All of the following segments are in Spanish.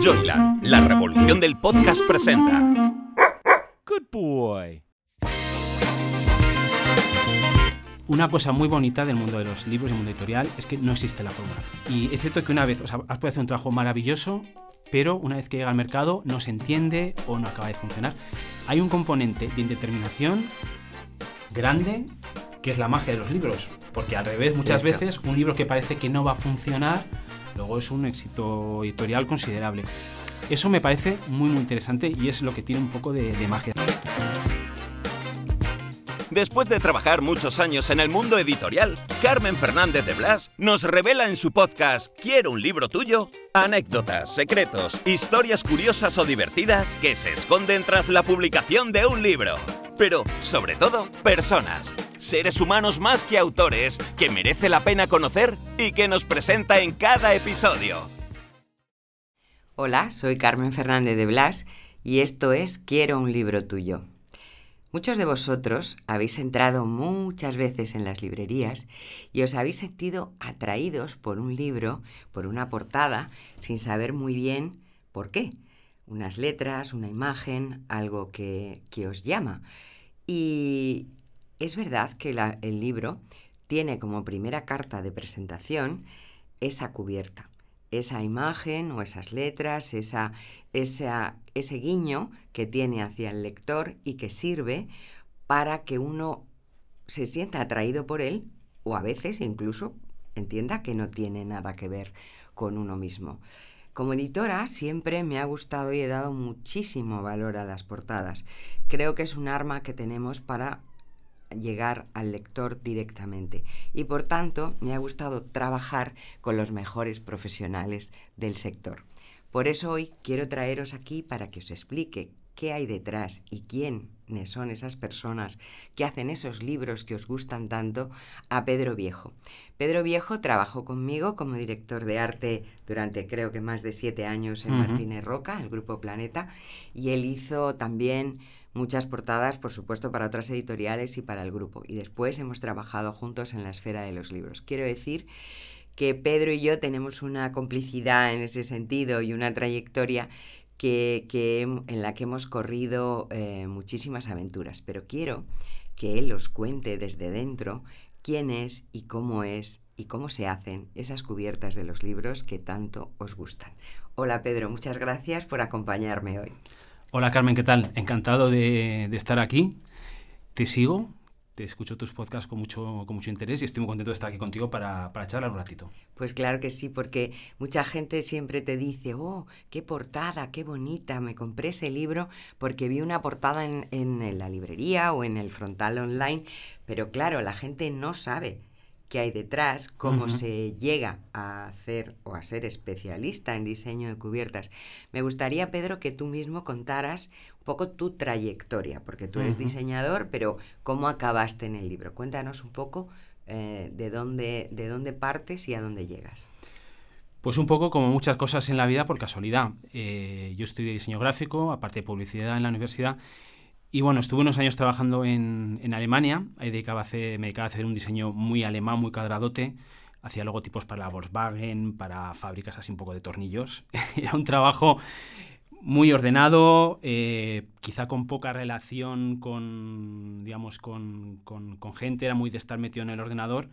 Joyland, la revolución del podcast presenta. Good boy. Una cosa muy bonita del mundo de los libros y mundo editorial es que no existe la fórmula. Y es cierto que una vez, o sea, has podido hacer un trabajo maravilloso, pero una vez que llega al mercado no se entiende o no acaba de funcionar. Hay un componente de indeterminación grande que es la magia de los libros, porque al revés muchas veces un libro que parece que no va a funcionar luego es un éxito editorial considerable. Eso me parece muy muy interesante y es lo que tiene un poco de, de magia. Después de trabajar muchos años en el mundo editorial, Carmen Fernández de Blas nos revela en su podcast Quiero un libro tuyo anécdotas, secretos, historias curiosas o divertidas que se esconden tras la publicación de un libro. Pero, sobre todo, personas, seres humanos más que autores que merece la pena conocer y que nos presenta en cada episodio. Hola, soy Carmen Fernández de Blas y esto es Quiero un libro tuyo. Muchos de vosotros habéis entrado muchas veces en las librerías y os habéis sentido atraídos por un libro, por una portada, sin saber muy bien por qué. Unas letras, una imagen, algo que, os llama. Y es verdad que el libro tiene como primera carta de presentación esa cubierta esa imagen o esas letras, esa, ese guiño que tiene hacia el lector y que sirve para que uno se sienta atraído por él o a veces incluso entienda que no tiene nada que ver con uno mismo. Como editora siempre me ha gustado y he dado muchísimo valor a las portadas. Creo que es un arma que tenemos para llegar al lector directamente y por tanto me ha gustado trabajar con los mejores profesionales del sector. Por eso hoy quiero traeros aquí para que os explique qué hay detrás y quiénes son esas personas que hacen esos libros que os gustan tanto a Pedro Viejo. Pedro Viejo trabajó conmigo como director de arte durante creo que más de siete años en Martínez Roca, el Grupo Planeta, y él hizo también muchas portadas, por supuesto, para otras editoriales y para el grupo. Y después hemos trabajado juntos en la esfera de los libros. Quiero decir que Pedro y yo tenemos una complicidad en ese sentido y una trayectoria que, en la que hemos corrido eh, muchísimas aventuras. Pero quiero que él os cuente desde dentro quién es y cómo es y cómo se hacen esas cubiertas de los libros que tanto os gustan. Hola Pedro, muchas gracias por acompañarme hoy. Hola Carmen, ¿qué tal? Encantado de, estar aquí. Te sigo, te escucho tus podcasts con mucho, con mucho interés y estoy muy contento de estar aquí contigo para, para charlar un ratito. Pues claro que sí, porque mucha gente siempre te dice, oh, qué portada, qué bonita, me compré ese libro porque vi una portada en, en la librería o en el frontal online, pero claro, la gente no sabe qué hay detrás, cómo se llega a hacer o a ser especialista en diseño de cubiertas. Me gustaría, Pedro, que tú mismo contaras un poco tu trayectoria, porque tú eres diseñador, pero cómo acabaste en el libro. Cuéntanos un poco eh, de, dónde, de dónde partes y a dónde llegas. Pues un poco como muchas cosas en la vida por casualidad. Eh, yo estudié diseño gráfico, aparte de publicidad en la universidad, y bueno, estuve unos años trabajando en, en Alemania, ahí dedicaba me dedicaba a hacer un diseño muy alemán, muy cuadradote, hacía logotipos para Volkswagen, para fábricas así un poco de tornillos. Era un trabajo muy ordenado, eh, quizá con poca relación con, digamos, con, con, gente, era muy de estar metido en el ordenador.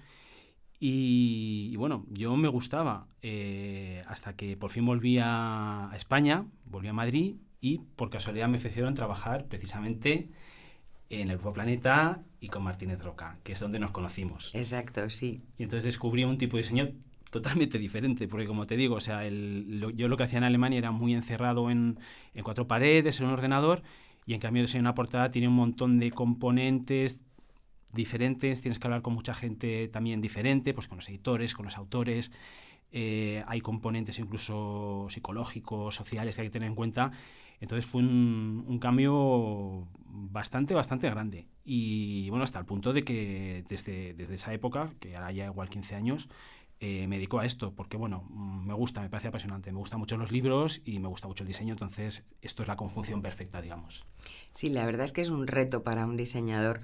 Y, bueno, yo me gustaba eh, hasta que por fin volví a España, volví a Madrid y por casualidad me ofrecieron trabajar precisamente en el Grupo Planeta y con Martínez Roca, que es donde nos conocimos. Exacto, sí. Y entonces descubrí un tipo de diseño totalmente diferente, porque como te digo, o sea, yo lo que hacía en Alemania era muy encerrado en, cuatro paredes, en un ordenador, y en cambio de ser una portada tiene un montón de componentes diferentes, tienes que hablar con mucha gente también diferente, pues con los editores, con los autores, eh, hay componentes incluso psicológicos, sociales que hay que tener en cuenta, entonces fue un, cambio bastante, bastante grande. Y bueno, hasta el punto de que desde, desde esa época, que ahora ya igual 15 años, eh, me dedico a esto, porque bueno, mm, me gusta, me parece apasionante, me gustan mucho los libros y me gusta mucho el diseño, entonces esto es la conjunción perfecta, digamos. Sí, la verdad es que es un reto para un diseñador,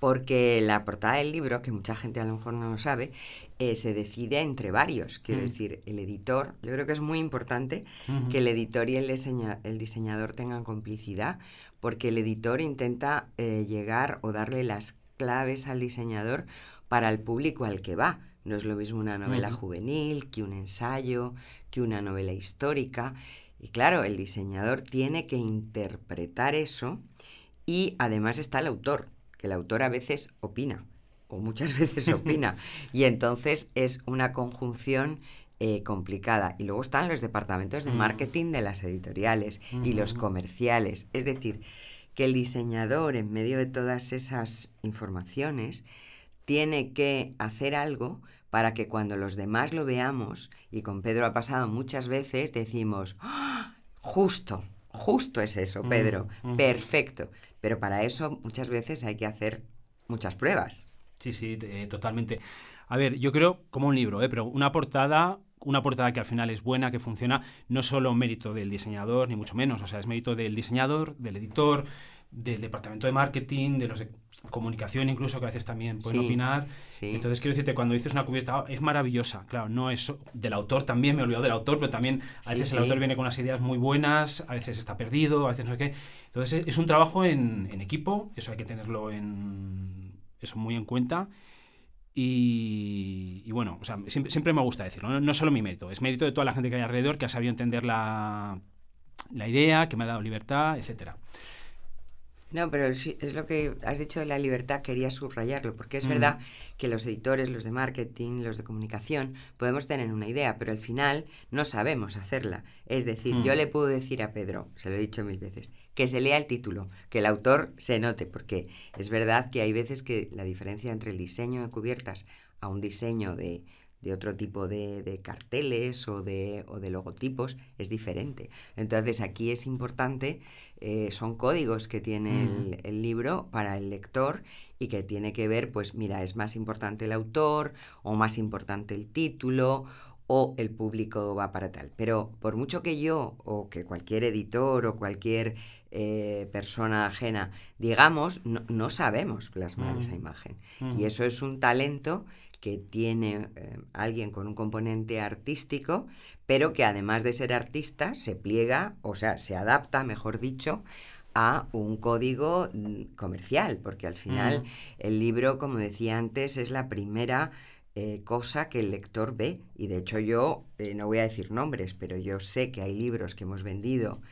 porque la portada del libro, que mucha gente a lo mejor no lo sabe, eh, se decide entre varios. Quiero mm. decir, el editor, yo creo que es muy importante que el editor y el, el, diseñador tengan complicidad, porque el editor intenta eh, llegar o darle las claves al diseñador para el público al que va. No es lo mismo una novela juvenil que un ensayo, que una novela histórica. Y claro, el diseñador tiene que interpretar eso y además está el autor, que el autor a veces opina, o muchas veces opina. y entonces es una conjunción eh, complicada. Y luego están los departamentos de mm. marketing de las editoriales y los comerciales. Es decir, que el diseñador, en medio de todas esas informaciones, tiene que hacer algo para que cuando los demás lo veamos, y con Pedro ha pasado muchas veces, decimos, ¡Ah! justo, justo es eso, mm, Pedro, perfecto. Pero para eso muchas veces hay que hacer muchas pruebas. Sí, sí, eh, totalmente. A ver, yo creo como un libro, ¿eh? pero una portada, una portada que al final es buena, que funciona, no solo mérito del diseñador, ni mucho menos, o sea, es mérito del diseñador, del editor, del departamento de marketing, de los comunicación incluso, que a veces también pueden opinar. Entonces, quiero decirte, cuando dices una cubierta, es maravillosa, claro, no es del autor también, me he olvidado del autor, pero también a veces el autor viene con unas ideas muy buenas, a veces está perdido, a veces no sé qué. Entonces, es un trabajo en, equipo, eso hay que tenerlo en, eso muy en cuenta. Y, bueno, o sea, siempre, me gusta decirlo, no, no solo mi mérito, es mérito de toda la gente que hay alrededor que ha sabido entender la, la idea, que me ha dado libertad, etcétera. No, pero es lo que has dicho de la libertad, quería subrayarlo, porque es verdad que los editores, los de marketing, los de comunicación, podemos tener una idea, pero al final no sabemos hacerla. Es decir, yo le puedo decir a Pedro, se lo he dicho mil veces, que se lea el título, que el autor se note, porque es verdad que hay veces que la diferencia entre el diseño de cubiertas a un diseño de, de otro tipo de, carteles o de, o de, logotipos es diferente. Entonces aquí es importante, eh, son códigos que tiene el, el, libro para el lector y que tiene que ver, pues mira, es más importante el autor o más importante el título o el público va para tal. Pero por mucho que yo o que cualquier editor o cualquier eh, persona ajena digamos, no, sabemos plasmar esa imagen. Y eso es un talento que tiene eh, alguien con un componente artístico, pero que además de ser artista se pliega, o sea, se adapta, mejor dicho, a un código mm, comercial, porque al final el libro, como decía antes, es la primera eh, cosa que el lector ve. Y de hecho yo, eh, no voy a decir nombres, pero yo sé que hay libros que hemos vendido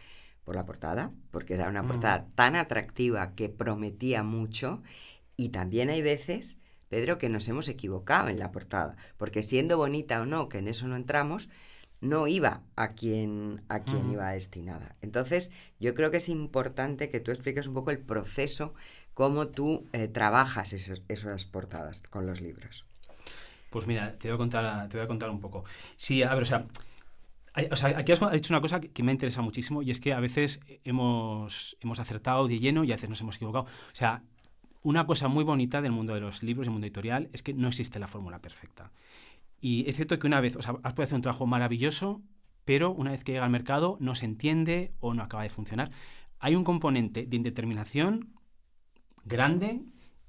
por la portada, porque era una portada tan atractiva que prometía mucho. Y también hay veces Pedro, que nos hemos equivocado en la portada, porque siendo bonita o no, que en eso no entramos, no iba a quien, a quien iba destinada. Entonces, yo creo que es importante que tú expliques un poco el proceso, cómo tú eh, trabajas esas portadas con los libros. Pues mira, te voy a contar, te voy a contar un poco. Sí, a ver, o sea, aquí has dicho una cosa que me interesa muchísimo y es que a veces hemos, hemos acertado de lleno y a veces nos hemos equivocado. O sea, una cosa muy bonita del mundo de los libros y mundo editorial es que no existe la fórmula perfecta. Y es cierto que una vez, o sea, has podido hacer un trabajo maravilloso, pero una vez que llega al mercado no se entiende o no acaba de funcionar. Hay un componente de indeterminación grande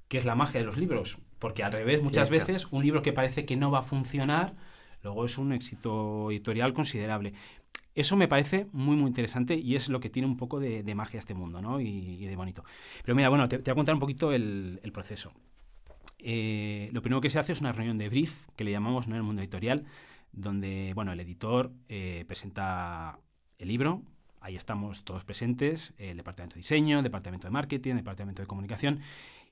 que es la magia de los libros, porque al revés, muchas veces un libro que parece que no va a funcionar, luego es un éxito editorial considerable. Eso me parece muy, muy interesante y es lo que tiene un poco de, magia este mundo, ¿no? Y, de bonito. Pero mira, bueno, te, voy a contar un poquito el, proceso. Eh, lo primero que se hace es una reunión de brief, que le llamamos en el mundo editorial, donde, bueno, el editor eh, presenta el libro, ahí estamos todos presentes, el departamento de diseño, el departamento de marketing, el departamento de comunicación,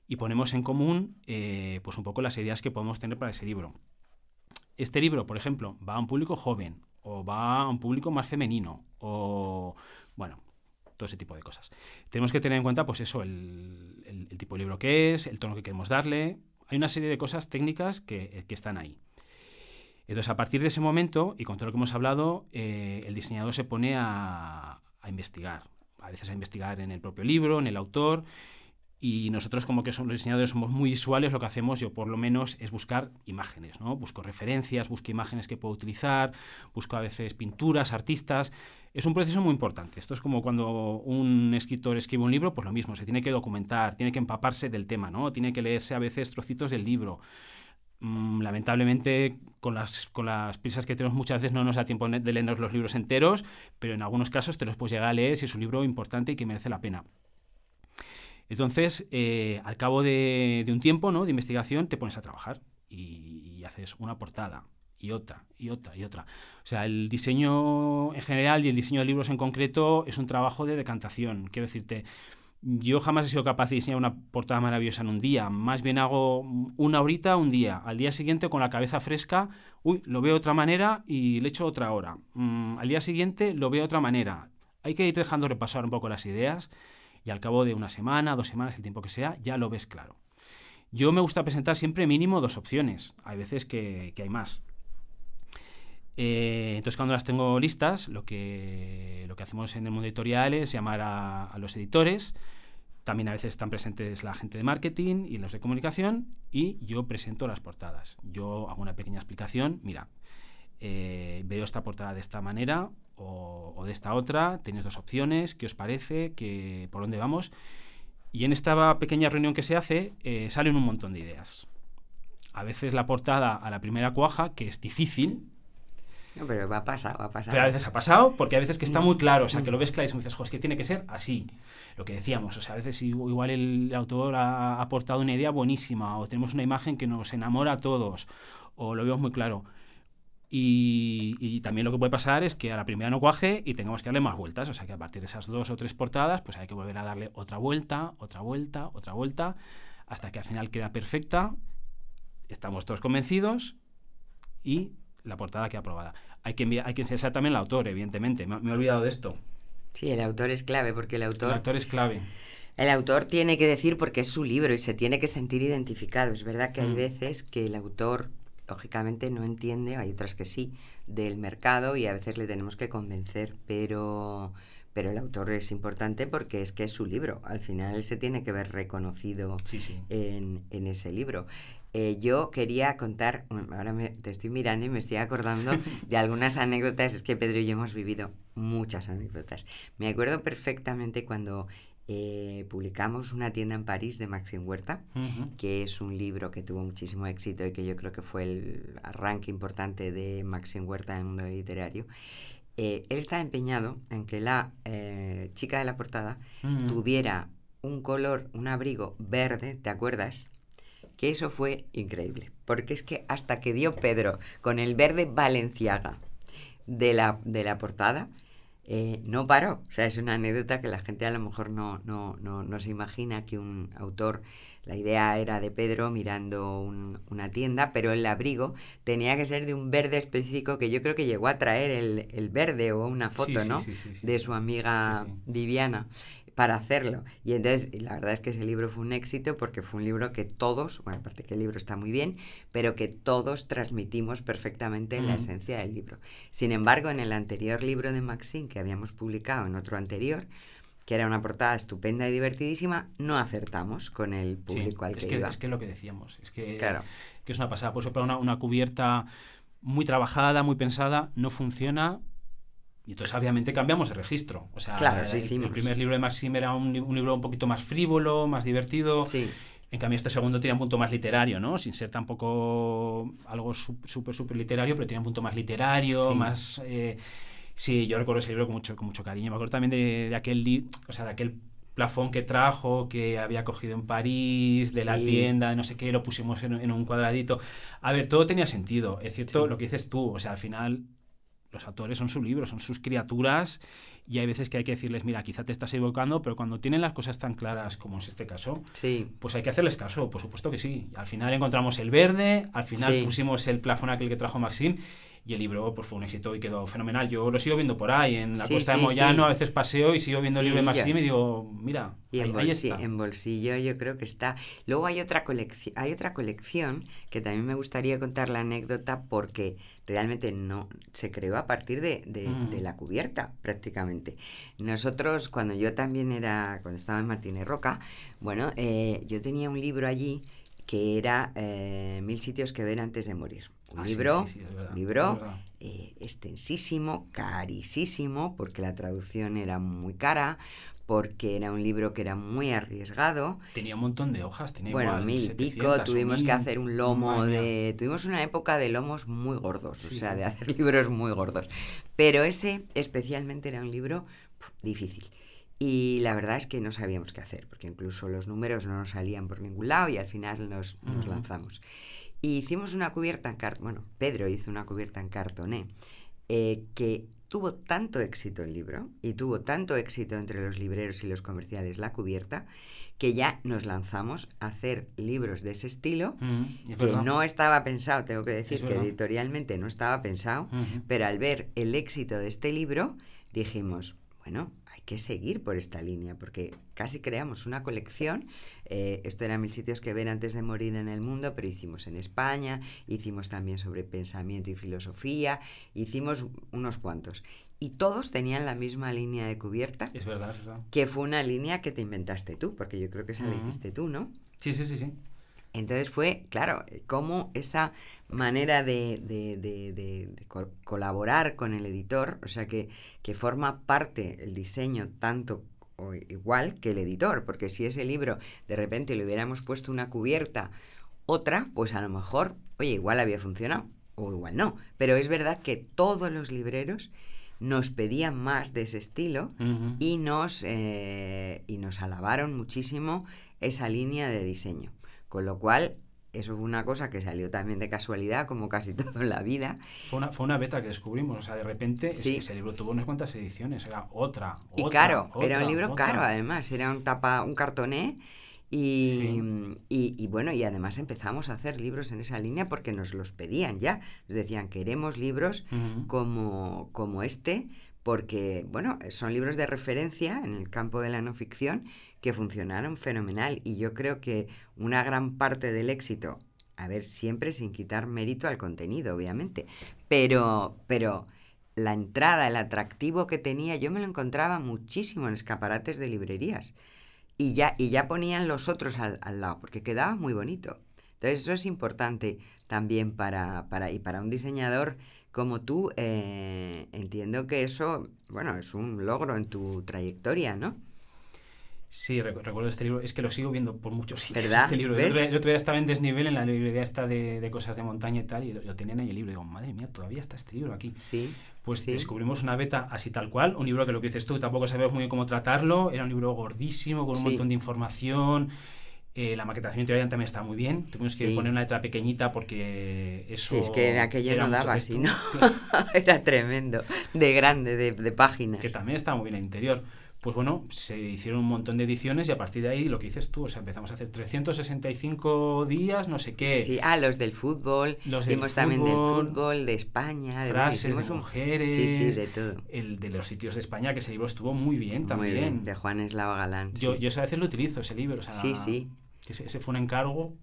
y ponemos en común, eh, pues un poco las ideas que podemos tener para ese libro. Este libro, por ejemplo, va a un público joven o va a un público más femenino, o bueno, todo ese tipo de cosas. Tenemos que tener en cuenta, pues eso, el, tipo de libro que es, el tono que queremos darle. Hay una serie de cosas técnicas que, están ahí. Entonces, a partir de ese momento, y con todo lo que hemos hablado, eh, el diseñador se pone a, investigar. A veces a investigar en el propio libro, en el autor, Y nosotros como que somos los diseñadores somos muy visuales, lo que hacemos yo por lo menos es buscar imágenes, ¿no? Busco referencias, busco imágenes que puedo utilizar, busco a veces pinturas, artistas. Es un proceso muy importante. Esto es como cuando un escritor escribe un libro, pues lo mismo, se tiene que documentar, tiene que empaparse del tema, ¿no? Tiene que leerse a veces trocitos del libro. Mm, lamentablemente, con las, con las prisas que tenemos muchas veces no nos da tiempo de leernos los libros enteros, pero en algunos casos te los puedes llegar a leer si es un libro importante y que merece la pena. Entonces, eh, al cabo de, un tiempo ¿no? de investigación, te pones a trabajar y, haces una portada y otra y otra y otra. O sea, el diseño en general y el diseño de libros en concreto es un trabajo de decantación. Quiero decirte, yo jamás he sido capaz de diseñar una portada maravillosa en un día. Más bien hago una horita un día. Al día siguiente, con la cabeza fresca, uy, lo veo de otra manera y le echo otra hora. Mm, al día siguiente lo veo de otra manera. Hay que ir dejando repasar un poco las ideas y al cabo de una semana, dos semanas, el tiempo que sea, ya lo ves claro. Yo me gusta presentar siempre mínimo dos opciones. Hay veces que, hay más. Eh, entonces, cuando las tengo listas, lo que, lo que hacemos en el mundo editorial es llamar a, los editores. También a veces están presentes la gente de marketing y los de comunicación y yo presento las portadas. Yo hago una pequeña explicación. Mira, eh, veo esta portada de esta manera o, de esta otra, tenéis dos opciones, ¿qué os parece? ¿Qué, ¿Por dónde vamos? Y en esta pequeña reunión que se hace eh, salen un montón de ideas. A veces la portada a la primera cuaja, que es difícil, no, pero va a pasar, va a pasar. Pero a veces ha pasado, porque a veces que está mm. muy claro, o sea, que lo ves claro y dices, es que tiene que ser así. Lo que decíamos, o sea, a veces igual el autor ha aportado una idea buenísima, o tenemos una imagen que nos enamora a todos, o lo vemos muy claro. Y, también lo que puede pasar es que a la primera no cuaje y tengamos que darle más vueltas. O sea que a partir de esas dos o tres portadas, pues hay que volver a darle otra vuelta, otra vuelta, otra vuelta, hasta que al final queda perfecta. Estamos todos convencidos y la portada queda aprobada. Hay que, hay que ser también el autor, evidentemente. Me, he olvidado de esto. Sí, el autor es clave porque el autor... El autor es clave. El autor tiene que decir porque es su libro y se tiene que sentir identificado. Es verdad que hay mm. veces que el autor lógicamente no entiende, hay otras que sí, del mercado y a veces le tenemos que convencer, pero, pero el autor es importante porque es que es su libro. Al final él se tiene que ver reconocido En, en, ese libro. Eh, yo quería contar, ahora me, te estoy mirando y me estoy acordando de algunas anécdotas, es que Pedro y yo hemos vivido muchas anécdotas. Me acuerdo perfectamente cuando eh, publicamos una tienda en París de Maxim Huerta, que es un libro que tuvo muchísimo éxito y que yo creo que fue el arranque importante de Maxim Huerta en el mundo literario. Eh, él estaba empeñado en que la eh, chica de la portada tuviera un color, un abrigo verde, ¿te acuerdas? Que eso fue increíble, porque es que hasta que dio Pedro con el verde valenciaga de la, de la portada, eh, no paró. O sea, es una anécdota que la gente a lo mejor no, no, no, no se imagina que un autor, la idea era de Pedro mirando una tienda, pero el abrigo tenía que ser de un verde específico que yo creo que llegó a traer el, el verde o una foto, ¿no? de su amiga Viviana para hacerlo. Y entonces, la verdad es que ese libro fue un éxito porque fue un libro que todos, bueno, aparte que el libro está muy bien, pero que todos transmitimos perfectamente en la esencia del libro. Sin embargo, en el anterior libro de Maxine que habíamos publicado, en otro anterior, que era una portada estupenda y divertidísima, no acertamos con el público al que, es que iba. Es que lo que decíamos, es que, que es una pasada. Por ejemplo, una, una cubierta muy trabajada, muy pensada, no funciona y entonces, obviamente, cambiamos el registro. O sea, el, primer libro de Maxim era un, libro un poquito más frívolo, más divertido. Sí. En cambio, este segundo tiene un punto más literario, ¿no? Sin ser tampoco algo súper, súper literario, pero tiene un punto más literario, más... Eh, sí, yo recuerdo ese libro con mucho, con mucho cariño. Me acuerdo también de, de aquel, o sea, de aquel plafón que trajo, que había cogido en París, de la tienda, no sé qué, lo pusimos en, un cuadradito. A ver, todo tenía sentido. Es cierto lo que dices tú, o sea, al final los autores son su libro, son sus criaturas y hay veces que hay que decirles, mira, quizá te estás equivocando, pero cuando tienen las cosas tan claras como es este caso, sí. pues hay que hacerles caso, por supuesto que sí. Al final encontramos el verde, al final pusimos el plafón aquel que trajo Maxim y el libro pues, fue un éxito y quedó fenomenal. Yo lo sigo viendo por ahí, en la costa de Moyano, a veces paseo y sigo viendo el libro de Maxim y digo, mira, y ahí, en, está. en bolsillo yo creo que está. Luego hay otra, colección, hay otra colección que también me gustaría contar la anécdota porque realmente no se creó a partir de, de, mm. la cubierta prácticamente. Nosotros, cuando yo también era, cuando estaba en Martínez Roca, bueno, eh, yo tenía un libro allí que era eh, Mil sitios que ver antes de morir. Un ah, libro, libro eh, extensísimo, carísimo, porque la traducción era muy cara, porque era un libro que era muy arriesgado. Tenía un montón de hojas, tenía Bueno, mil y pico, tuvimos que hacer un lomo de... Tuvimos una época de lomos muy gordos, o sea, de hacer libros muy gordos. Pero ese especialmente era un libro difícil. Y la verdad es que no sabíamos qué hacer, porque incluso los números no nos salían por ningún lado y al final nos, nos lanzamos. Y hicimos una cubierta en cartón, bueno, Pedro hizo una cubierta en cartoné, eh, que tuvo tanto éxito el libro y tuvo tanto éxito entre los libreros y los comerciales la cubierta, que ya nos lanzamos a hacer libros de ese estilo, mm, que no estaba pensado, tengo que decir que editorialmente no estaba pensado, pero al ver el éxito de este libro, dijimos, bueno, que seguir por esta línea, porque casi creamos una colección. Eh, esto eran mil sitios que ver antes de morir en el mundo, pero hicimos en España, hicimos también sobre pensamiento y filosofía, hicimos unos cuantos. Y todos tenían la misma línea de cubierta. Es verdad, es verdad. Que fue una línea que te inventaste tú, porque yo creo que esa la hiciste tú, ¿no? Sí, sí, sí, sí. Entonces fue, claro, como esa manera de, colaborar con el editor, o sea, que, que forma parte el diseño tanto o igual que el editor, porque si ese libro de repente le hubiéramos puesto una cubierta, otra, pues a lo mejor, oye, igual había funcionado o igual no, pero es verdad que todos los libreros nos pedían más de ese estilo y, nos, eh, y nos alabaron muchísimo esa línea de diseño. Con lo cual, eso fue una cosa que salió también de casualidad, como casi todo en la vida. Fue una, fue una beta que descubrimos, o sea, de repente ese, libro tuvo unas cuantas ediciones, era otra. Y caro, era un libro caro además, era un tapa, un cartoné. Y, y, bueno, y además empezamos a hacer libros en esa línea porque nos los pedían ya. Nos decían, queremos libros como, como este, porque, bueno, son libros de referencia en el campo de la no ficción que funcionaron fenomenal y yo creo que una gran parte del éxito, a ver, siempre sin quitar mérito al contenido, obviamente, pero, pero la entrada, el atractivo que tenía, yo me lo encontraba muchísimo en escaparates de librerías y ya, y ya ponían los otros al, lado, porque quedaba muy bonito. Entonces eso es importante también para, para, y para un diseñador como tú, eh, entiendo que eso, bueno, es un logro en tu trayectoria, ¿no? Sí, recuerdo este libro. Es que lo sigo viendo por muchos sitios. ¿Verdad? Este libro. El otro día estaba en desnivel en la librería esta de, cosas de montaña y tal, y lo, tenían ahí el libro. Y digo, madre mía, todavía está este libro aquí. Sí. Pues descubrimos una beta así tal cual. Un libro que lo que dices tú tampoco sabemos muy bien cómo tratarlo. Era un libro gordísimo, con un montón de información. Eh, la maquetación interior también está muy bien. Tuvimos que poner una letra pequeñita porque eso. Sí, es que aquello no daba así, ¿no? era tremendo. De grande, de, de páginas. Que también está muy bien el interior pues bueno, se hicieron un montón de ediciones y a partir de ahí lo que dices tú, o sea, empezamos a hacer 365 días, no sé qué. Sí, ah, los del fútbol, los hicimos también del fútbol, de España, de frases de mujeres, sí, sí, de todo. El de los sitios de España, que ese libro estuvo muy bien también. Muy bien, de Juan Eslava Galán. Yo, yo a veces lo utilizo, ese libro, o sea, sí, sí. Ese, ese fue un encargo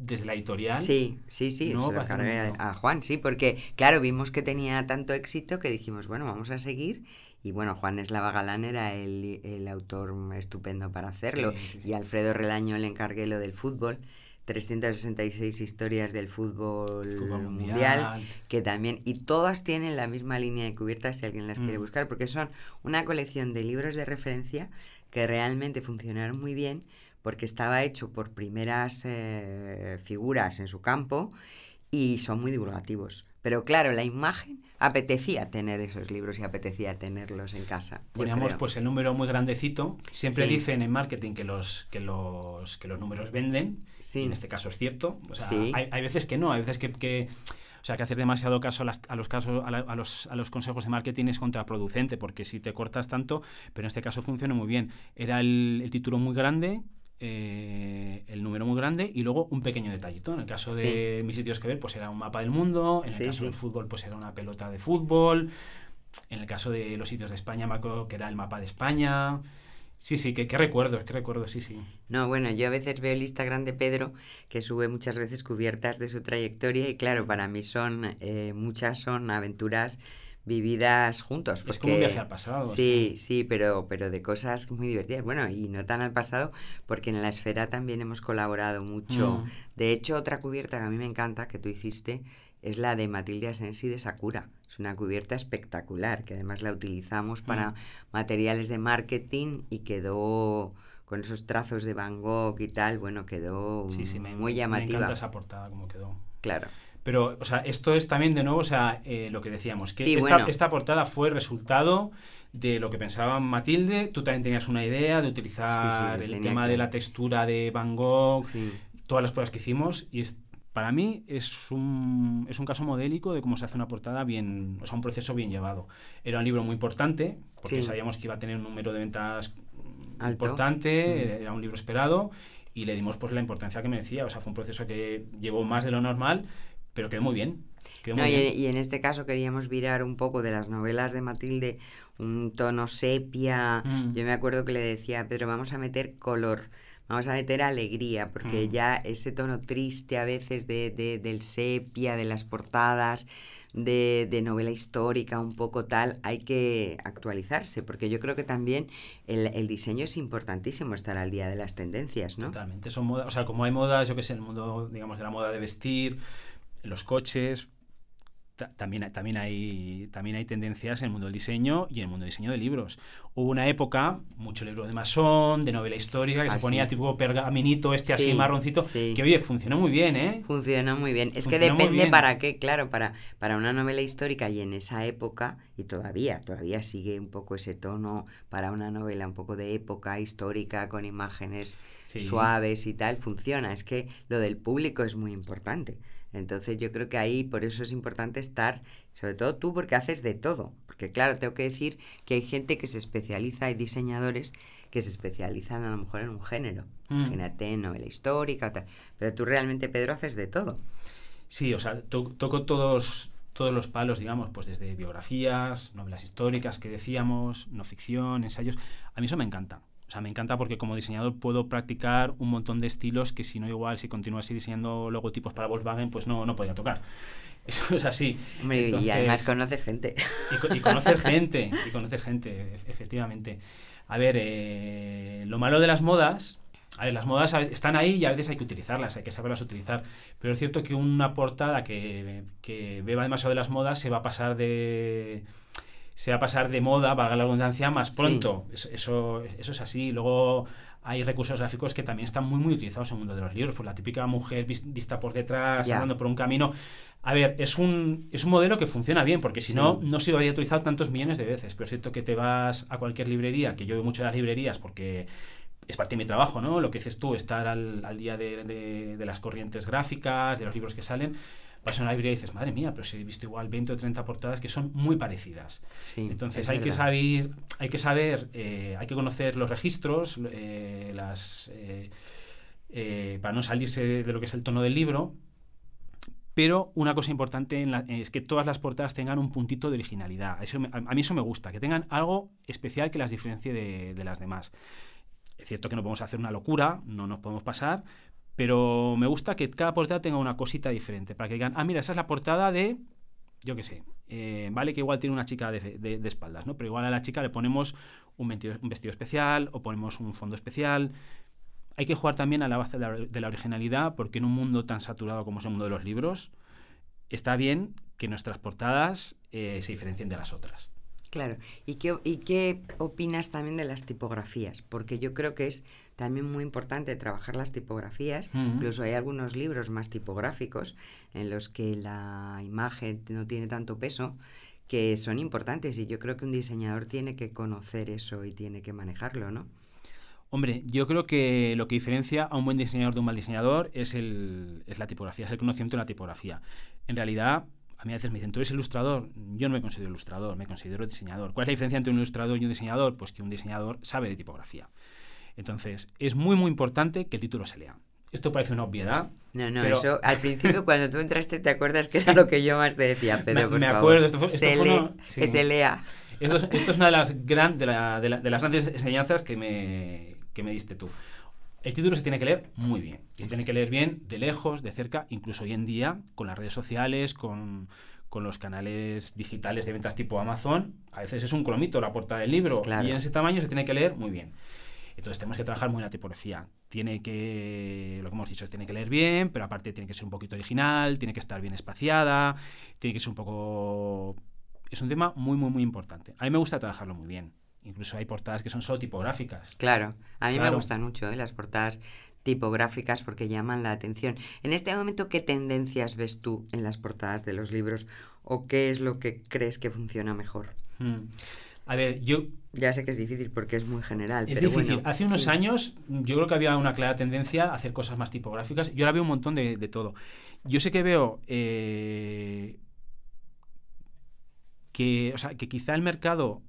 desde la editorial. Sí, sí, sí, se lo cargué a, Juan, sí, porque claro, vimos que tenía tanto éxito que dijimos, bueno, vamos a seguir y bueno, Juan Eslava Galán era el, autor estupendo para hacerlo. Y Alfredo Relaño le encargué lo del fútbol. 366 historias del fútbol, mundial, que también, y todas tienen la misma línea de cubierta si alguien las quiere mm. buscar, porque son una colección de libros de referencia que realmente funcionaron muy bien, porque estaba hecho por primeras eh, figuras en su campo y son muy divulgativos. Pero claro, la imagen apetecía tener esos libros y apetecía tenerlos en casa. Poníamos pues el número muy grandecito. Siempre dicen en marketing que los, que los, que los números venden. en este caso es cierto. hay, hay, veces que no, hay veces que, que o sea, que hacer demasiado caso a, los casos, a, los, a los consejos de marketing es contraproducente, porque si te cortas tanto, pero en este caso funciona muy bien. Era el, el título muy grande, eh, el número muy grande y luego un pequeño detallito. En el caso de mis sitios que ver, pues era un mapa del mundo. En el caso del fútbol, pues era una pelota de fútbol. En el caso de los sitios de España, me acuerdo que era el mapa de España. Sí, sí, qué recuerdos, qué recuerdos, sí, sí. No, bueno, yo a veces veo el Instagram de Pedro, que sube muchas veces cubiertas de su trayectoria y claro, para mí son, eh, muchas son aventuras vividas juntos. es como un viaje al pasado. Sí, sí, pero, pero de cosas muy divertidas. Bueno, y no tan al pasado, porque en la esfera también hemos colaborado mucho. Mm. De hecho, otra cubierta que a mí me encanta, que tú hiciste, es la de Matilde Asensi de Sakura. Es una cubierta espectacular, que además la utilizamos para mm. materiales de marketing y quedó con esos trazos de Van Gogh y tal, bueno, quedó muy llamativa. Me encanta esa portada como quedó. Claro. Pero, o sea, esto es también de nuevo, o sea, eh, lo que decíamos, que esta, portada fue resultado de lo que pensaba Matilde. Tú también tenías una idea de utilizar el tema de la textura de Van Gogh, todas las pruebas que hicimos, y es, para mí es un, es un caso modélico de cómo se hace una portada bien, o sea, un proceso bien llevado. Era un libro muy importante, porque sabíamos que iba a tener un número de ventas importante, era un libro esperado, y le dimos pues la importancia que merecía. O sea, fue un proceso que llevó más de lo normal, pero quedó muy bien. y, en este caso queríamos virar un poco de las novelas de Matilde, un tono sepia. Mm. Yo me acuerdo que le decía, Pedro, vamos a meter color, vamos a meter alegría, porque mm. ya ese tono triste a veces de, de, del sepia, de las portadas, de, de, novela histórica, un poco tal, hay que actualizarse, porque yo creo que también el, el, diseño es importantísimo estar al día de las tendencias, ¿no? Totalmente, son modas, o sea, como hay modas, yo que sé, el mundo, digamos, de la moda de vestir, los coches, también, también, hay, también hay tendencias en el mundo del diseño y en el mundo del diseño de libros. Hubo una época, mucho libro de masón, de novela histórica, que se ah, ponía tipo pergaminito este así marroncito, que oye, funcionó muy bien, ¿eh? Funcionó muy bien. Es que depende para qué, claro, para, para una novela histórica y en esa época, y todavía, todavía sigue un poco ese tono para una novela un poco de época histórica con imágenes suaves y tal, funciona. Es que lo del público es muy importante. Entonces yo creo que ahí por eso es importante estar, sobre todo tú porque haces de todo. Porque claro, tengo que decir que hay gente que se especializa, hay diseñadores que se especializan a lo mejor en un género. Mm. Imagínate, novela histórica, tal. Pero tú realmente, Pedro, haces de todo. Sí, o sea, toco todos, todos los palos, digamos, pues desde biografías, novelas históricas que decíamos, no ficción, ensayos. A mí eso me encanta. O sea, me encanta porque como diseñador puedo practicar un montón de estilos que si no igual, si continúo así diseñando logotipos para Volkswagen, pues no, no podría tocar. Eso es así. y además conoces gente. Y, conocer gente, y conocer gente, efectivamente. A ver, eh, lo malo de las modas, a ver, las modas están ahí y a veces hay que utilizarlas, hay que saberlas utilizar. Pero es cierto que una portada que, que beba demasiado de las modas se va a pasar de se va a pasar de moda, valga la abundancia, más pronto. Eso, eso, es así. Luego hay recursos gráficos que también están muy, muy utilizados en el mundo de los libros. Pues la típica mujer vista por detrás, andando por un camino. A ver, es un, es un modelo que funciona bien, porque si no, no se habría utilizado tantos millones de veces. Pero es cierto que te vas a cualquier librería, que yo veo mucho de las librerías porque es parte de mi trabajo, ¿no? Lo que dices tú, estar al, al día de, de, de, las corrientes gráficas, de los libros que salen vas a una librería y dices, madre mía, pero si he visto igual 20 o 30 portadas que son muy parecidas. Entonces hay que, saber, hay que saber, eh, hay que conocer los registros, eh, las, eh, para no salirse de lo que es el tono del libro. Pero una cosa importante es que todas las portadas tengan un puntito de originalidad. Eso, a, mí eso me gusta, que tengan algo especial que las diferencie de, de las demás. Es cierto que no podemos hacer una locura, no nos podemos pasar, pero me gusta que cada portada tenga una cosita diferente, para que digan, ah, mira, esa es la portada de, yo qué sé, eh, vale que igual tiene una chica de, espaldas, ¿no? Pero igual a la chica le ponemos un vestido, especial o ponemos un fondo especial. Hay que jugar también a la base de la, originalidad, porque en un mundo tan saturado como es el mundo de los libros, está bien que nuestras portadas eh, se diferencien de las otras. Claro. ¿Y qué, ¿Y qué opinas también de las tipografías? Porque yo creo que es también muy importante trabajar las tipografías. Incluso hay algunos libros más tipográficos en los que la imagen no tiene tanto peso que son importantes y yo creo que un diseñador tiene que conocer eso y tiene que manejarlo, ¿no? Hombre, yo creo que lo que diferencia a un buen diseñador de un mal diseñador es, el, es la tipografía, es el conocimiento de la tipografía. En realidad, a mí a veces me dicen, ¿tú eres ilustrador? Yo no me considero ilustrador, me considero diseñador. ¿Cuál es la diferencia entre un ilustrador y un diseñador? Pues que un diseñador sabe de tipografía. Entonces, es muy, muy importante que el título se lea. Esto parece una obviedad. No, no, eso al principio cuando tú entraste te acuerdas que era lo que yo más te decía, pero me, me acuerdo, esto fue, esto se, lee, que se lea. Esto, esto, es una de las, gran, de, la, de, la, de las grandes enseñanzas que me, que me diste tú. El título se tiene que leer muy bien. Y se tiene que leer bien de lejos, de cerca, incluso hoy en día, con las redes sociales, con, con los canales digitales de ventas tipo Amazon. A veces es un cromito la portada del libro. Y en ese tamaño se tiene que leer muy bien. Entonces tenemos que trabajar muy en la tipografía. Tiene que, lo que hemos dicho, tiene que leer bien, pero aparte tiene que ser un poquito original, tiene que estar bien espaciada, tiene que ser un poco... Es un tema muy, muy, muy importante. A mí me gusta trabajarlo muy bien. Incluso hay portadas que son solo tipográficas. Claro, a mí me gustan mucho ¿eh? las portadas tipográficas porque llaman la atención. En este momento, ¿qué tendencias ves tú en las portadas de los libros o qué es lo que crees que funciona mejor? Hmm. A ver, yo... Ya sé que es difícil porque es muy general. Es pero difícil. Bueno, Hace unos sí. años yo creo que había una clara tendencia a hacer cosas más tipográficas. Yo ahora veo un montón de, de todo. Yo sé que veo eh, que, o sea, que quizá el mercado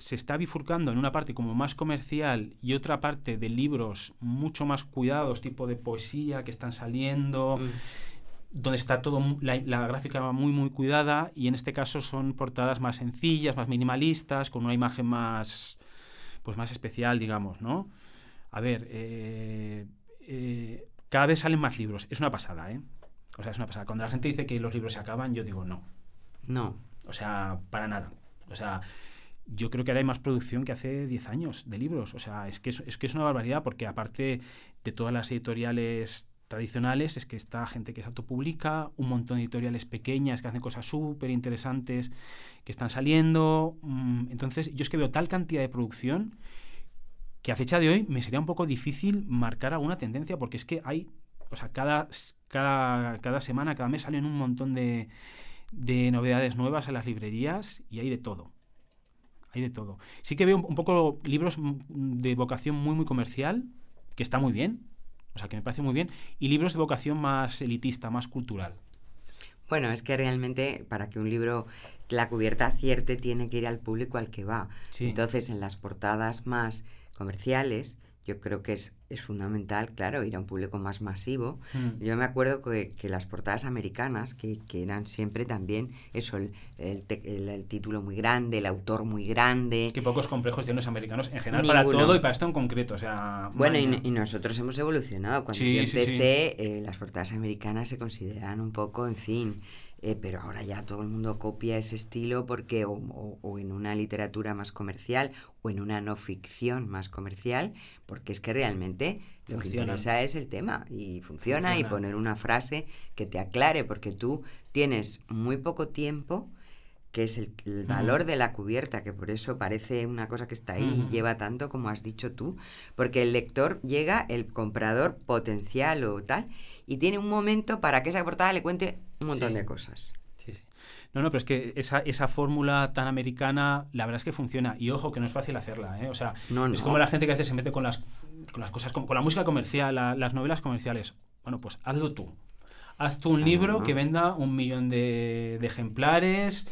se está bifurcando en una parte como más comercial y otra parte de libros mucho más cuidados, tipo de poesía que están saliendo, Mm. donde está todo la, la, gráfica muy muy cuidada y en este caso son portadas más sencillas, más minimalistas, con una imagen más pues más especial, digamos, ¿no? A ver, eh, eh, cada vez salen más libros, es una pasada, ¿eh? O sea, es una pasada. Cuando la gente dice que los libros se acaban, yo digo no. No. O sea, para nada. O sea, yo creo que ahora hay más producción que hace 10 años de libros. O sea, es que es, que es una barbaridad porque aparte de todas las editoriales tradicionales es que está gente que se autopublica, un montón de editoriales pequeñas que hacen cosas súper interesantes que están saliendo. mm, Entonces, yo es que veo tal cantidad de producción que a fecha de hoy me sería un poco difícil marcar alguna tendencia porque es que hay, o sea, cada, cada, cada semana, cada mes salen un montón de, de novedades nuevas en las librerías y hay de todo. Hay de todo. Sí que veo un, poco libros de vocación muy, muy comercial, que está muy bien, o sea, que me parece muy bien, y libros de vocación más elitista, más cultural. Bueno, es que realmente para que un libro la cubierta acierte tiene que ir al público al que va. Sí. Entonces, en las portadas más comerciales, yo creo que es, es fundamental, claro, ir a un público más masivo. Mm. Yo me acuerdo que, que las portadas americanas, que, que, eran siempre también eso, el, el, el, el, título muy grande, el autor muy grande. Qué pocos complejos tienen los americanos en general Ninguno. para todo y para esto en concreto. O sea, bueno, y, y, nosotros hemos evolucionado. Cuando sí, yo empecé, sí, sí. eh, las portadas americanas se consideran un poco, en fin, eh, pero ahora ya todo el mundo copia ese estilo porque o, o, o, en una literatura más comercial o en una no ficción más comercial, porque es que realmente lo que interesa es el tema y funciona, funciona, y poner una frase que te aclare, porque tú tienes muy poco tiempo que es el, el valor uh -huh. de la cubierta, que por eso parece una cosa que está ahí uh -huh. y lleva tanto como has dicho tú, porque el lector llega, el comprador potencial o tal, y tiene un momento para que esa portada le cuente un montón sí. de cosas. Sí, sí. No, no, pero es que esa, esa fórmula tan americana, la verdad es que funciona. Y ojo, que no es fácil hacerla, ¿eh? O sea, no, no. es como la gente que a veces se mete con las, con las cosas, con, con la música comercial, la, las novelas comerciales. Bueno, pues hazlo tú. Haz tú un libro que venda un millón de, de ejemplares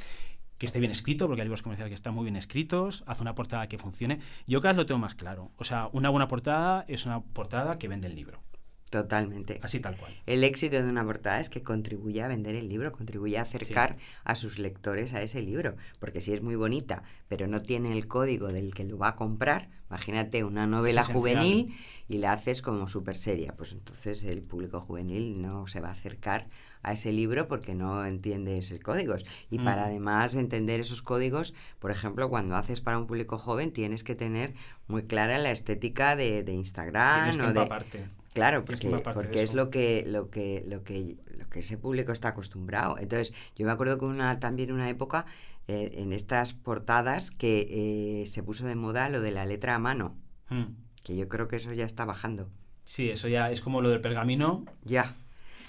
que esté bien escrito, porque hay libros comerciales que están muy bien escritos, haz una portada que funcione. Yo cada vez lo tengo más claro. O sea, una buena portada es una portada que vende el libro. Totalmente. Así tal cual. El éxito de una portada es que contribuye a vender el libro, contribuye a acercar sí. a sus lectores a ese libro. Porque si es muy bonita, pero no tiene el código del que lo va a comprar, imagínate una novela es juvenil y la haces como súper seria, pues entonces el público juvenil no se va a acercar a ese libro porque no entiende esos códigos. Y mm. para además entender esos códigos, por ejemplo, cuando haces para un público joven, tienes que tener muy clara la estética de, de Instagram tienes que o de. Claro, porque, porque es lo que, lo, que, lo, que, lo que ese público está acostumbrado. Entonces, yo me acuerdo que una, también una época eh, en estas portadas que eh, se puso de moda lo de la letra a mano. Mm. Que yo creo que eso ya está bajando. Sí, eso ya es como lo del pergamino. Ya.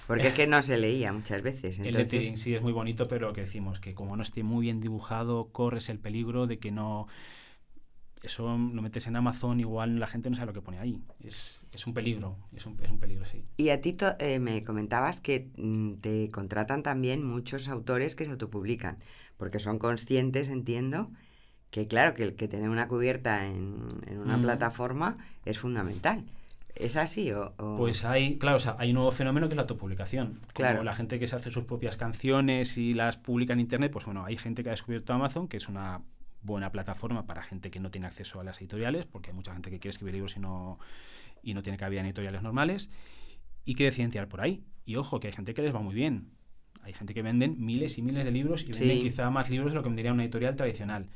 Porque es que no se leía muchas veces. Entonces... El lettering sí es muy bonito, pero lo que decimos, que como no esté muy bien dibujado, corres el peligro de que no eso lo metes en Amazon, igual la gente no sabe lo que pone ahí. Es, es un peligro, es un, es un, peligro, sí. Y a ti eh, me comentabas que mm, te contratan también muchos autores que se autopublican, porque son conscientes, entiendo, que claro, que, que tener una cubierta en, una Mm. plataforma es fundamental. ¿Es así o...? o- Pues hay, claro, o sea, hay un nuevo fenómeno que es la autopublicación. Como Claro. la gente que se hace sus propias canciones y las publica en internet, pues bueno, hay gente que ha descubierto Amazon, que es una buena plataforma para gente que no tiene acceso a las editoriales, porque hay mucha gente que quiere escribir libros y no, y no tiene cabida en editoriales normales, y que deciden tirar por ahí. Y ojo, que hay gente que les va muy bien. Hay gente que venden miles y miles de libros y Sí. venden quizá más libros de lo que vendería una editorial tradicional.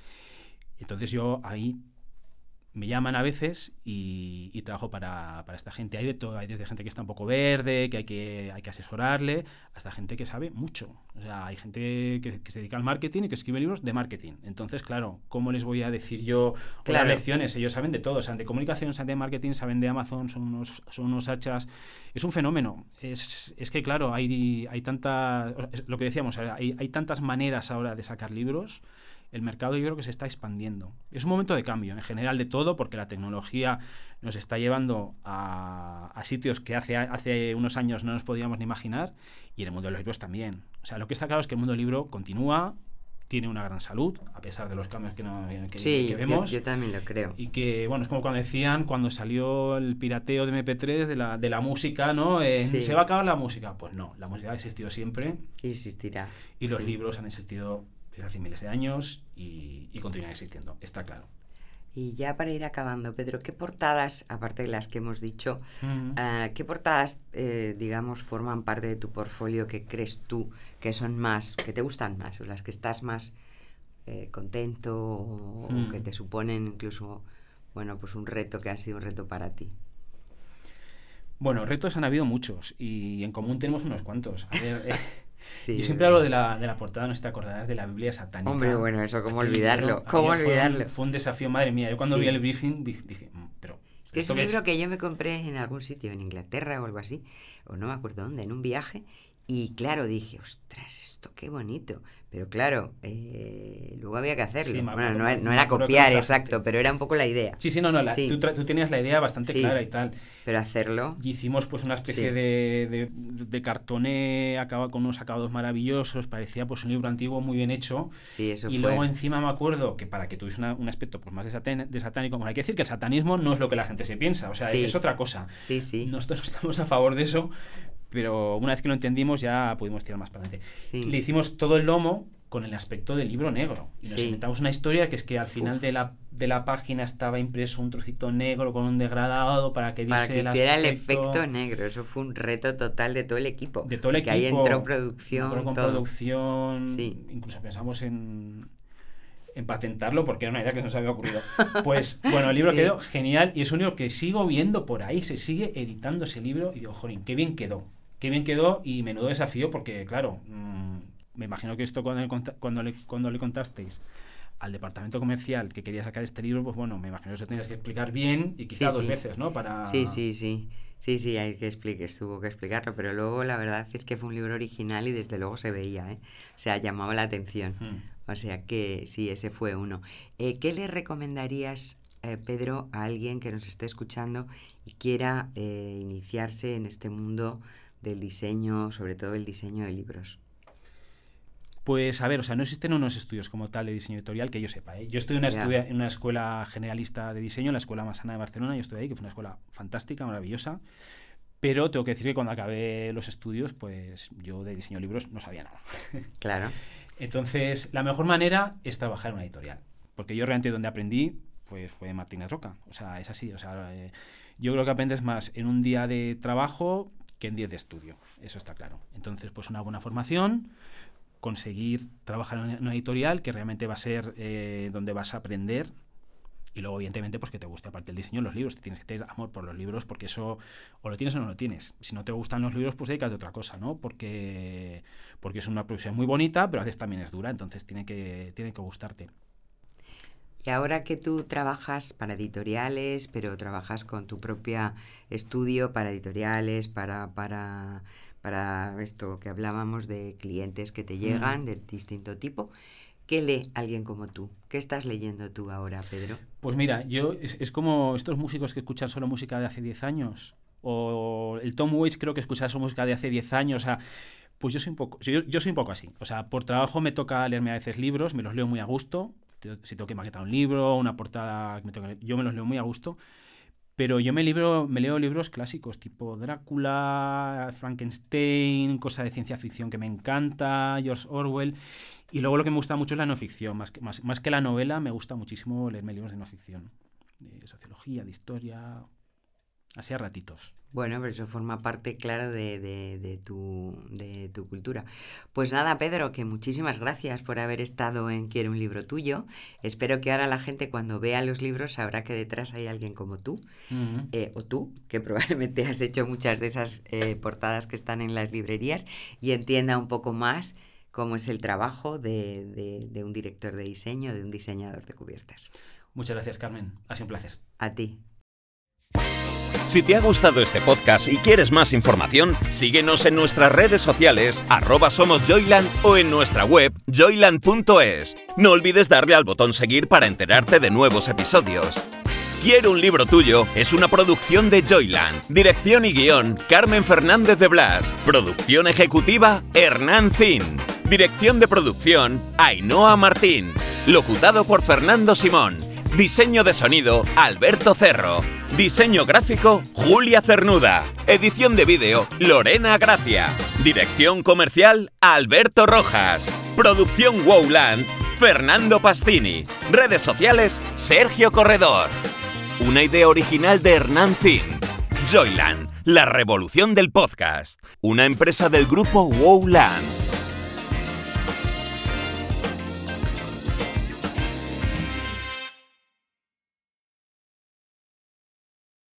Entonces yo ahí me llaman a veces y, y trabajo para, para esta gente. Hay de todo, hay desde gente que está un poco verde, que hay que, hay que asesorarle, hasta gente que sabe mucho. O sea, hay gente que, que se dedica al marketing y que escribe libros de marketing. Entonces, claro, ¿cómo les voy a decir yo Claro. lecciones? Ellos saben de todo, saben de comunicación, saben de marketing, saben de Amazon, son unos, son unos hachas. Es un fenómeno. Es, es que, claro, hay, hay tantas, lo que decíamos, hay, hay tantas maneras ahora de sacar libros el mercado yo creo que se está expandiendo. Es un momento de cambio en general de todo porque la tecnología nos está llevando a, a sitios que hace, hace unos años no nos podíamos ni imaginar y en el mundo de los libros también. O sea, lo que está claro es que el mundo del libro continúa, tiene una gran salud, a pesar de los cambios que, no- que- sí, que yo- vemos. Yo, también lo creo. Y que, bueno, es como cuando decían, cuando salió el pirateo de MP3 de la, de la música, ¿no? Eh, Sí. ¿Se va a acabar la música? Pues no, la música ha existido siempre Existirá. y los Sí. libros han existido desde hace miles de años y, y continúan existiendo, está claro. Y ya para ir acabando, Pedro, ¿qué portadas, aparte de las que hemos dicho, ah, qué portadas, eh, digamos, forman parte de tu portfolio que crees tú que son más, que te gustan más, o las que estás más eh, contento o, o que te suponen incluso, bueno, pues un reto que ha sido un reto para ti? Bueno, retos han habido muchos y en común tenemos unos cuantos. A ver, eh, Sí, yo siempre hablo de la, de la portada, no sé si te acordarás, de la Biblia satánica. Hombre, bueno, eso, ¿cómo olvidarlo? libro, ¿Cómo aquello fue un- olvidarlo? Fue un, desafío, madre mía. Yo cuando Sí. vi el briefing dije, dije, "Mm, pero... Es que es ¿esto un libro que yo me compré en algún sitio, en Inglaterra o algo así, o no me acuerdo dónde, en un viaje, y claro, dije, ostras, esto qué bonito. Pero claro, eh, luego había que hacerlo. Sí, bueno, no, era- no era copiar, exacto, pero era un poco la idea. Sí, sí, no, no, la- Sí. Tú, tú tenías la idea bastante Sí. clara y tal. Pero hacerlo, Y hicimos pues una especie Sí. de, de, de cartoné, acaba con unos acabados maravillosos, parecía pues un libro antiguo muy bien hecho. sí, eso y fue. luego encima me acuerdo que para que tuviese una- un aspecto pues más de, satán- de satánico, bueno, hay que decir que el satanismo no es lo que la gente se piensa, o sea, es otra cosa. Sí, sí, Nosotros no estamos a favor de eso, pero una vez que lo entendimos ya pudimos tirar más para adelante. sí. Le hicimos todo el lomo con el aspecto del libro negro. Y nos Sí. inventamos una historia que es que al final Uf. de la, de la página estaba impreso un trocito negro con un degradado para que Para que hiciera el efecto negro, eso fue un reto total de todo el equipo. de todo el que equipo. ahí entró producción, acuerdo con todo. producción. Sí. Incluso pensamos en, en patentarlo porque era una idea que no se había ocurrido. Pues bueno, el libro Sí. quedó genial y es un libro que sigo viendo por ahí, se sigue editando ese libro y digo, jolín, qué bien quedó. Qué bien quedó y menudo desafío porque, claro, mm, me imagino que esto cuando le, cuando le, cuando le contasteis al departamento comercial que quería sacar este libro, pues bueno, me imagino que eso tenías que explicar bien y quizá Sí, dos sí. veces, ¿no? Para... Sí, sí, sí. Sí, sí, hay que explicar, tuvo que explicarlo, pero luego la verdad es que fue un libro original y desde luego se veía, ¿eh? O sea, llamaba la atención. Mm. O sea que sí, ese fue uno. Eh, ¿Qué le recomendarías, eh, Pedro, a alguien que nos esté escuchando y quiera eh, iniciarse en este mundo del diseño, sobre todo el diseño de libros? Pues a ver, o sea, no existen unos estudios como tal de diseño editorial que yo sepa. ¿eh? Yo estoy en una, en una escuela generalista de diseño, en la Escuela Masana de Barcelona, yo estoy ahí, que fue una escuela fantástica, maravillosa. Pero tengo que decir que cuando acabé los estudios, pues yo de diseño de libros no sabía nada. Claro. Entonces, la mejor manera es trabajar en una editorial. Porque yo realmente donde aprendí pues, fue Martínez Roca. O sea, es así. O sea, eh, yo creo que aprendes más en un día de trabajo que en 10 de estudio. Eso está claro. Entonces, pues una buena formación, conseguir trabajar en una editorial que realmente va a ser eh, donde vas a aprender y luego evidentemente pues que te guste aparte el diseño los libros, tienes que tener amor por los libros porque eso o lo tienes o no lo tienes. Si no te gustan los libros pues dedícate a otra cosa, ¿no? Porque porque es una profesión muy bonita, pero a veces también es dura, entonces tiene que tiene que gustarte. Y ahora que tú trabajas para editoriales, pero trabajas con tu propia estudio para editoriales, para, para, para esto que hablábamos de clientes que te llegan de distinto tipo, ¿qué lee alguien como tú? ¿Qué estás leyendo tú ahora, Pedro? Pues mira, yo es, es como estos músicos que escuchan solo música de hace 10 años. O el Tom Waits creo que escucha solo música de hace 10 años. O sea, pues yo soy un poco, yo, yo soy un poco así. O sea, por trabajo me toca leerme a veces libros, me los leo muy a gusto. Si tengo que maquetar un libro, una portada, yo me los leo muy a gusto. Pero yo me, libro, me leo libros clásicos, tipo Drácula, Frankenstein, cosa de ciencia ficción que me encanta, George Orwell. Y luego lo que me gusta mucho es la no ficción. Más que, más que la novela, me gusta muchísimo leerme libros de no ficción. De sociología, de historia, así a ratitos. Bueno, pero eso forma parte, claro, de, de, tu, de tu cultura. Pues nada, Pedro, que muchísimas gracias por haber estado en Quiero un libro tuyo. Espero que ahora la gente cuando vea los libros sabrá que detrás hay alguien como tú, eh, o tú, que probablemente has hecho muchas de esas eh, portadas que están en las librerías, y entienda un poco más cómo es el trabajo de, de un director de diseño, de un diseñador de cubiertas. Muchas gracias, Carmen. Ha sido un placer. A ti. Si te ha gustado este podcast y quieres más información, síguenos en nuestras redes sociales, arroba somos o en nuestra web joyland.es. No olvides darle al botón seguir para enterarte de nuevos episodios. Quiero un libro tuyo es una producción de Joyland. Dirección y guion, Carmen Fernández de Blas. Producción ejecutiva, Hernán Zin. Dirección de producción, Ainhoa Martín. Locutado por Fernando Simón. Diseño de sonido, Alberto Cerro. Diseño gráfico, Julia Cernuda. Edición de vídeo, Lorena Gracia. Dirección comercial, Alberto Rojas. Producción Wowland, Fernando Pastini. Redes sociales, Sergio Corredor. Una idea original de Hernán Zin. Joyland, la revolución del podcast. Una empresa del grupo Wowland.